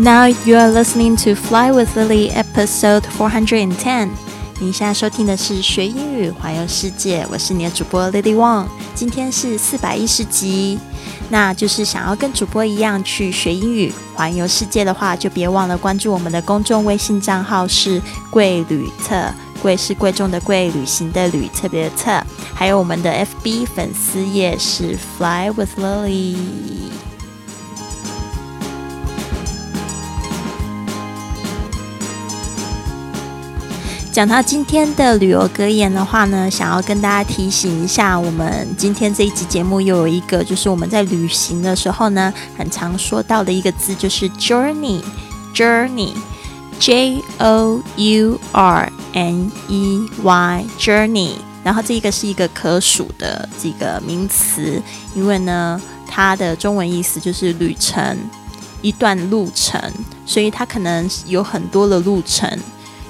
Now you are listening to Fly with Lily, episode four hundred and ten. 你现在收听的是学英语环游世界，我是你的主播 Lily Wong。今天是四百一十集，那就是想要跟主播一样去学英语环游世界的话，就别忘了关注我们的公众微信账号是贵旅特，贵是贵重的贵，旅行的旅，特别的特，还有我们的 FB 粉丝页是 Fly with Lily。讲到今天的旅游格言的话呢，想要跟大家提醒一下，我们今天这一集节目又有一个，就是我们在旅行的时候呢，很常说到的一个字，就是 journey，journey，J O U R N E Y，journey。然后这一个是一个可数的这个名词，因为呢，它的中文意思就是旅程，一段路程，所以它可能有很多的路程。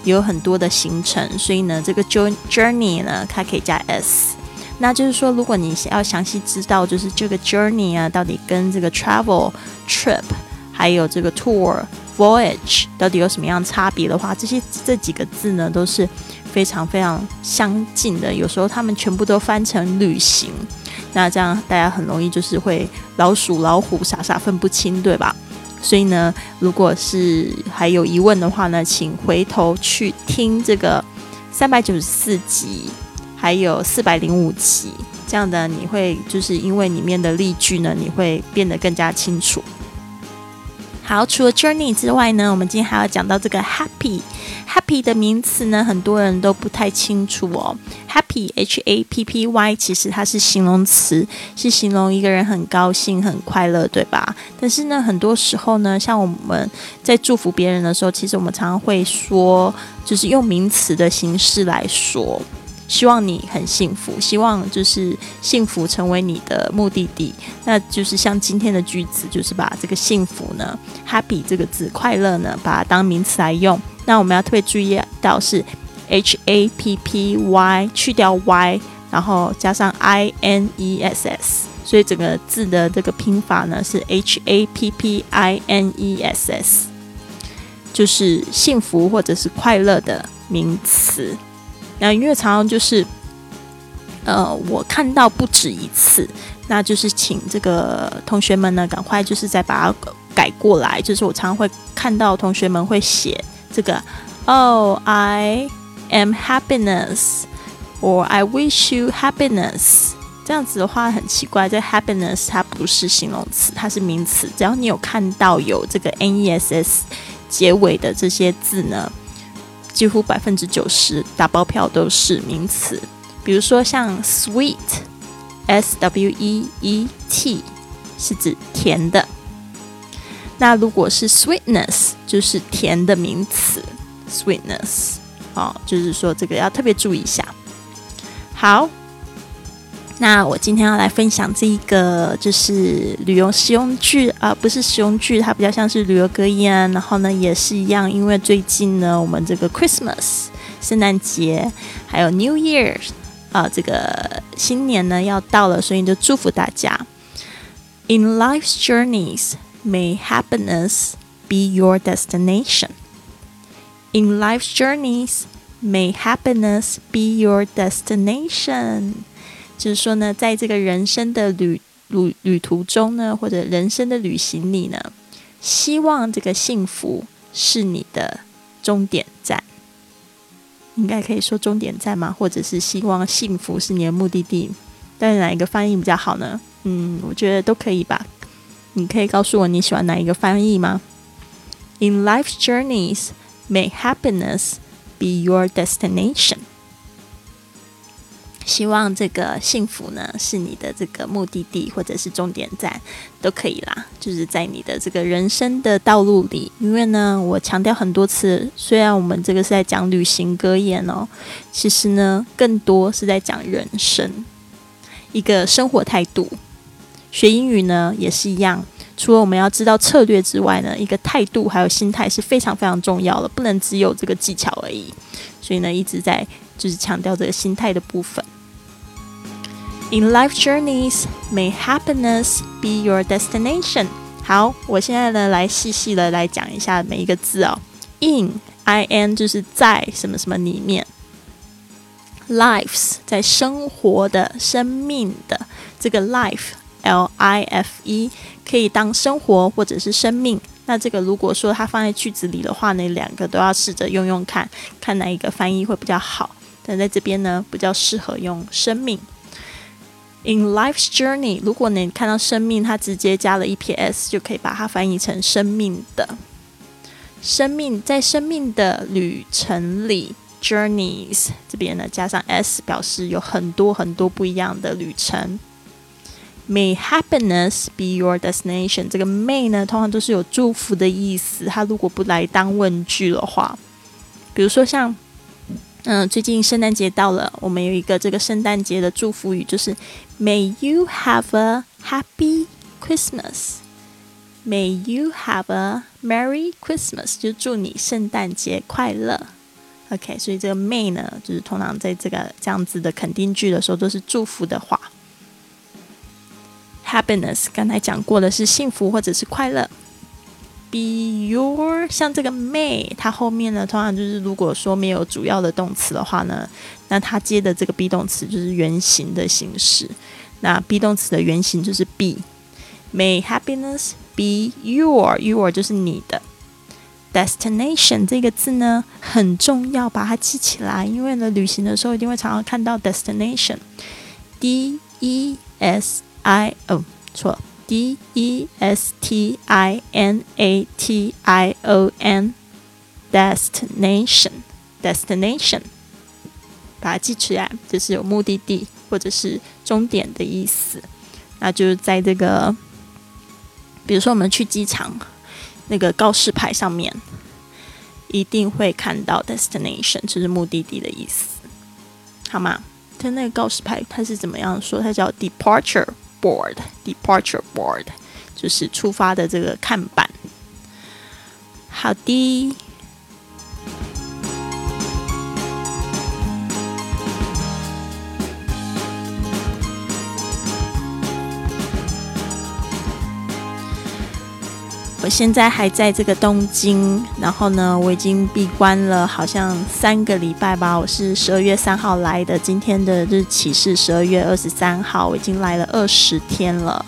有很多的行程，所以呢，这个 journey 呢，它可以加 s。那就是说，如果你要详细知道，就是这个 journey 啊，到底跟这个 travel trip 还有这个 tour voyage 到底有什么样差别的话，这些这几个字呢，都是非常非常相近的。有时候他们全部都翻成旅行，那这样大家很容易就是会老鼠老虎傻傻分不清，对吧？所以呢，如果是还有疑问的话呢，请回头去听这个三百九十四集，还有四百零五集，这样的你会就是因为里面的例句呢，你会变得更加清楚。好，除了 journey 之外呢，我们今天还要讲到这个 happy。Happy 的名词呢，很多人都不太清楚哦。happy h a p p y 其实它是形容词，是形容一个人很高兴、很快乐，对吧？但是呢，很多时候呢，像我们在祝福别人的时候，其实我们常常会说，就是用名词的形式来说。希望你很幸福，希望就是幸福成为你的目的地。那就是像今天的句子，就是把这个幸福呢，happy 这个字，快乐呢，把它当名词来用。那我们要特别注意到是 h a p p y 去掉 y，然后加上 i n e s s，所以整个字的这个拼法呢是 h a p p i n e s s，就是幸福或者是快乐的名词。那因为常常就是，呃，我看到不止一次，那就是请这个同学们呢，赶快就是再把它改过来。就是我常常会看到同学们会写这个，Oh, I am happiness, or I wish you happiness。这样子的话很奇怪，这 happiness 它不是形容词，它是名词。只要你有看到有这个 n e s s 结尾的这些字呢。几乎百分之九十打包票都是名词，比如说像 sweet，s w e e t 是指甜的。那如果是 sweetness，就是甜的名词，sweetness，哦，就是说这个要特别注意一下。好。那我今天要来分享这一个就是旅游实用句啊，不是实用句，它比较像是旅游格言。然后呢，也是一样，因为最近呢，我们这个 Christmas 圣诞节，还有 New Year 啊，这个新年呢要到了，所以就祝福大家。In life's journeys, may happiness be your destination. In life's journeys, may happiness be your destination. 就是说呢，在这个人生的旅旅旅途中呢，或者人生的旅行里呢，希望这个幸福是你的终点站。应该可以说终点站吗？或者是希望幸福是你的目的地？但是哪一个翻译比较好呢？嗯，我觉得都可以吧。你可以告诉我你喜欢哪一个翻译吗？In life's journeys, may happiness be your destination. 希望这个幸福呢是你的这个目的地或者是终点站都可以啦，就是在你的这个人生的道路里。因为呢，我强调很多次，虽然我们这个是在讲旅行格言哦，其实呢，更多是在讲人生一个生活态度。学英语呢也是一样，除了我们要知道策略之外呢，一个态度还有心态是非常非常重要的，不能只有这个技巧而已。所以呢，一直在就是强调这个心态的部分。In life journeys, may happiness be your destination. 好，我现在呢来细细的来讲一下每一个字哦。In I N 就是在什么什么里面，lives 在生活的生命的这个 life L I F E 可以当生活或者是生命。那这个如果说它放在句子里的话呢，两个都要试着用用看，看哪一个翻译会比较好。但在这边呢，比较适合用生命。In life's journey，如果你看到生命，它直接加了一撇 s，就可以把它翻译成生命的。生命在生命的旅程里，journeys 这边呢加上 s，表示有很多很多不一样的旅程。May happiness be your destination。这个 may 呢，通常都是有祝福的意思。它如果不来当问句的话，比如说像，嗯，最近圣诞节到了，我们有一个这个圣诞节的祝福语，就是 May you have a happy Christmas。May you have a Merry Christmas。就祝你圣诞节快乐。OK，所以这个 May 呢，就是通常在这个这样子的肯定句的时候，都是祝福的话。Happiness，刚才讲过的是幸福或者是快乐。Be your，像这个 may，它后面呢，通常就是如果说没有主要的动词的话呢，那它接的这个 be 动词就是原形的形式。那 be 动词的原形就是 be。May happiness be your，your 就是你的。Destination 这个字呢很重要，把它记起来，因为呢旅行的时候一定会常常看到 destination。D E S I 哦错，D E S T I N A T I O N destination destination，把它记起来，就是有目的地或者是终点的意思。那就是在这个，比如说我们去机场那个告示牌上面，一定会看到 destination，就是目的地的意思，好吗？它那个告示牌它是怎么样说？它叫 departure。Board departure board 就是出发的这个看板。好的。我现在还在这个东京，然后呢，我已经闭关了，好像三个礼拜吧。我是十二月三号来的，今天的日期是十二月二十三号，我已经来了二十天了。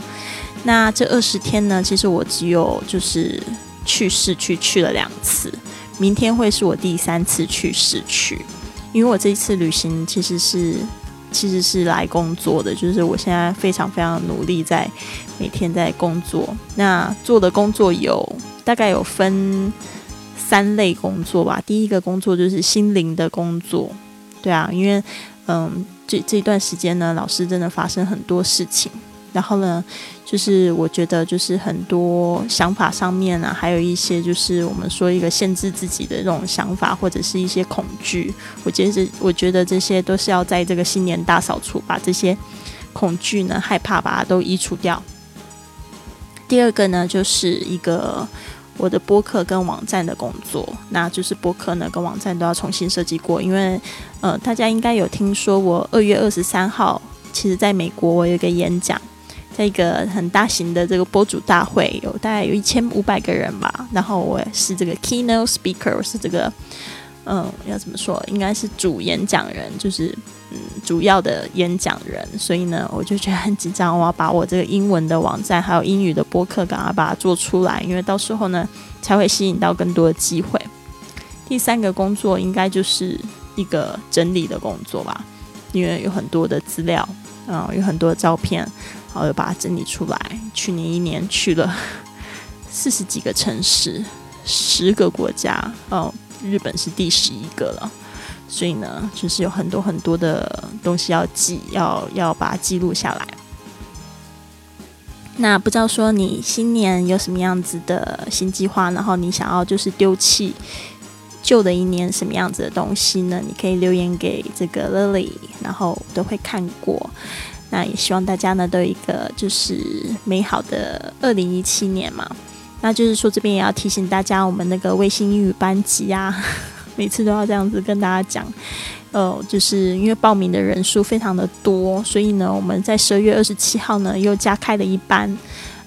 那这二十天呢，其实我只有就是去市区去了两次，明天会是我第三次去市区，因为我这一次旅行其实是。其实是来工作的，就是我现在非常非常努力，在每天在工作。那做的工作有大概有分三类工作吧。第一个工作就是心灵的工作，对啊，因为嗯，这这一段时间呢，老师真的发生很多事情。然后呢，就是我觉得就是很多想法上面啊，还有一些就是我们说一个限制自己的这种想法，或者是一些恐惧。我觉得，我觉得这些都是要在这个新年大扫除，把这些恐惧呢、害怕把它都移除掉。第二个呢，就是一个我的播客跟网站的工作，那就是播客呢跟网站都要重新设计过，因为呃，大家应该有听说我二月二十三号，其实在美国我有一个演讲。在一个很大型的这个播主大会，有大概有一千五百个人吧。然后我是这个 keynote speaker，是这个嗯，要怎么说？应该是主演讲人，就是嗯，主要的演讲人。所以呢，我就觉得很紧张，我要把我这个英文的网站还有英语的播客，赶快把它做出来，因为到时候呢，才会吸引到更多的机会。第三个工作应该就是一个整理的工作吧，因为有很多的资料，嗯，有很多照片。然后又把它整理出来。去年一年去了 四十几个城市，十个国家，哦，日本是第十一个了。所以呢，就是有很多很多的东西要记，要要把它记录下来。那不知道说你新年有什么样子的新计划？然后你想要就是丢弃旧的一年什么样子的东西呢？你可以留言给这个 Lily，然后都会看过。那也希望大家呢都有一个就是美好的二零一七年嘛。那就是说这边也要提醒大家，我们那个卫星英语班级啊，每次都要这样子跟大家讲，呃，就是因为报名的人数非常的多，所以呢，我们在十二月二十七号呢又加开了一班，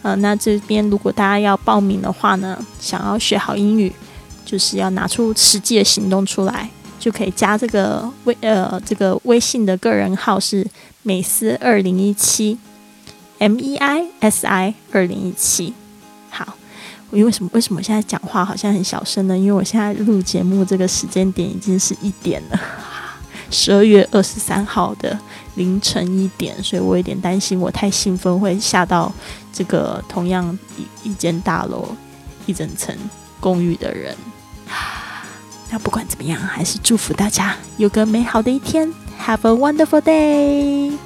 呃，那这边如果大家要报名的话呢，想要学好英语，就是要拿出实际的行动出来，就可以加这个微呃这个微信的个人号是美思二零一七，M E I S I 二零一七。好，因为什么？为什么现在讲话好像很小声呢？因为我现在录节目这个时间点已经是一点了，十二月二十三号的凌晨一点，所以我有点担心，我太兴奋会吓到。这个同样一一间大楼一整层公寓的人，不管怎么样，还是祝福大家有个美好的一天，Have a wonderful day。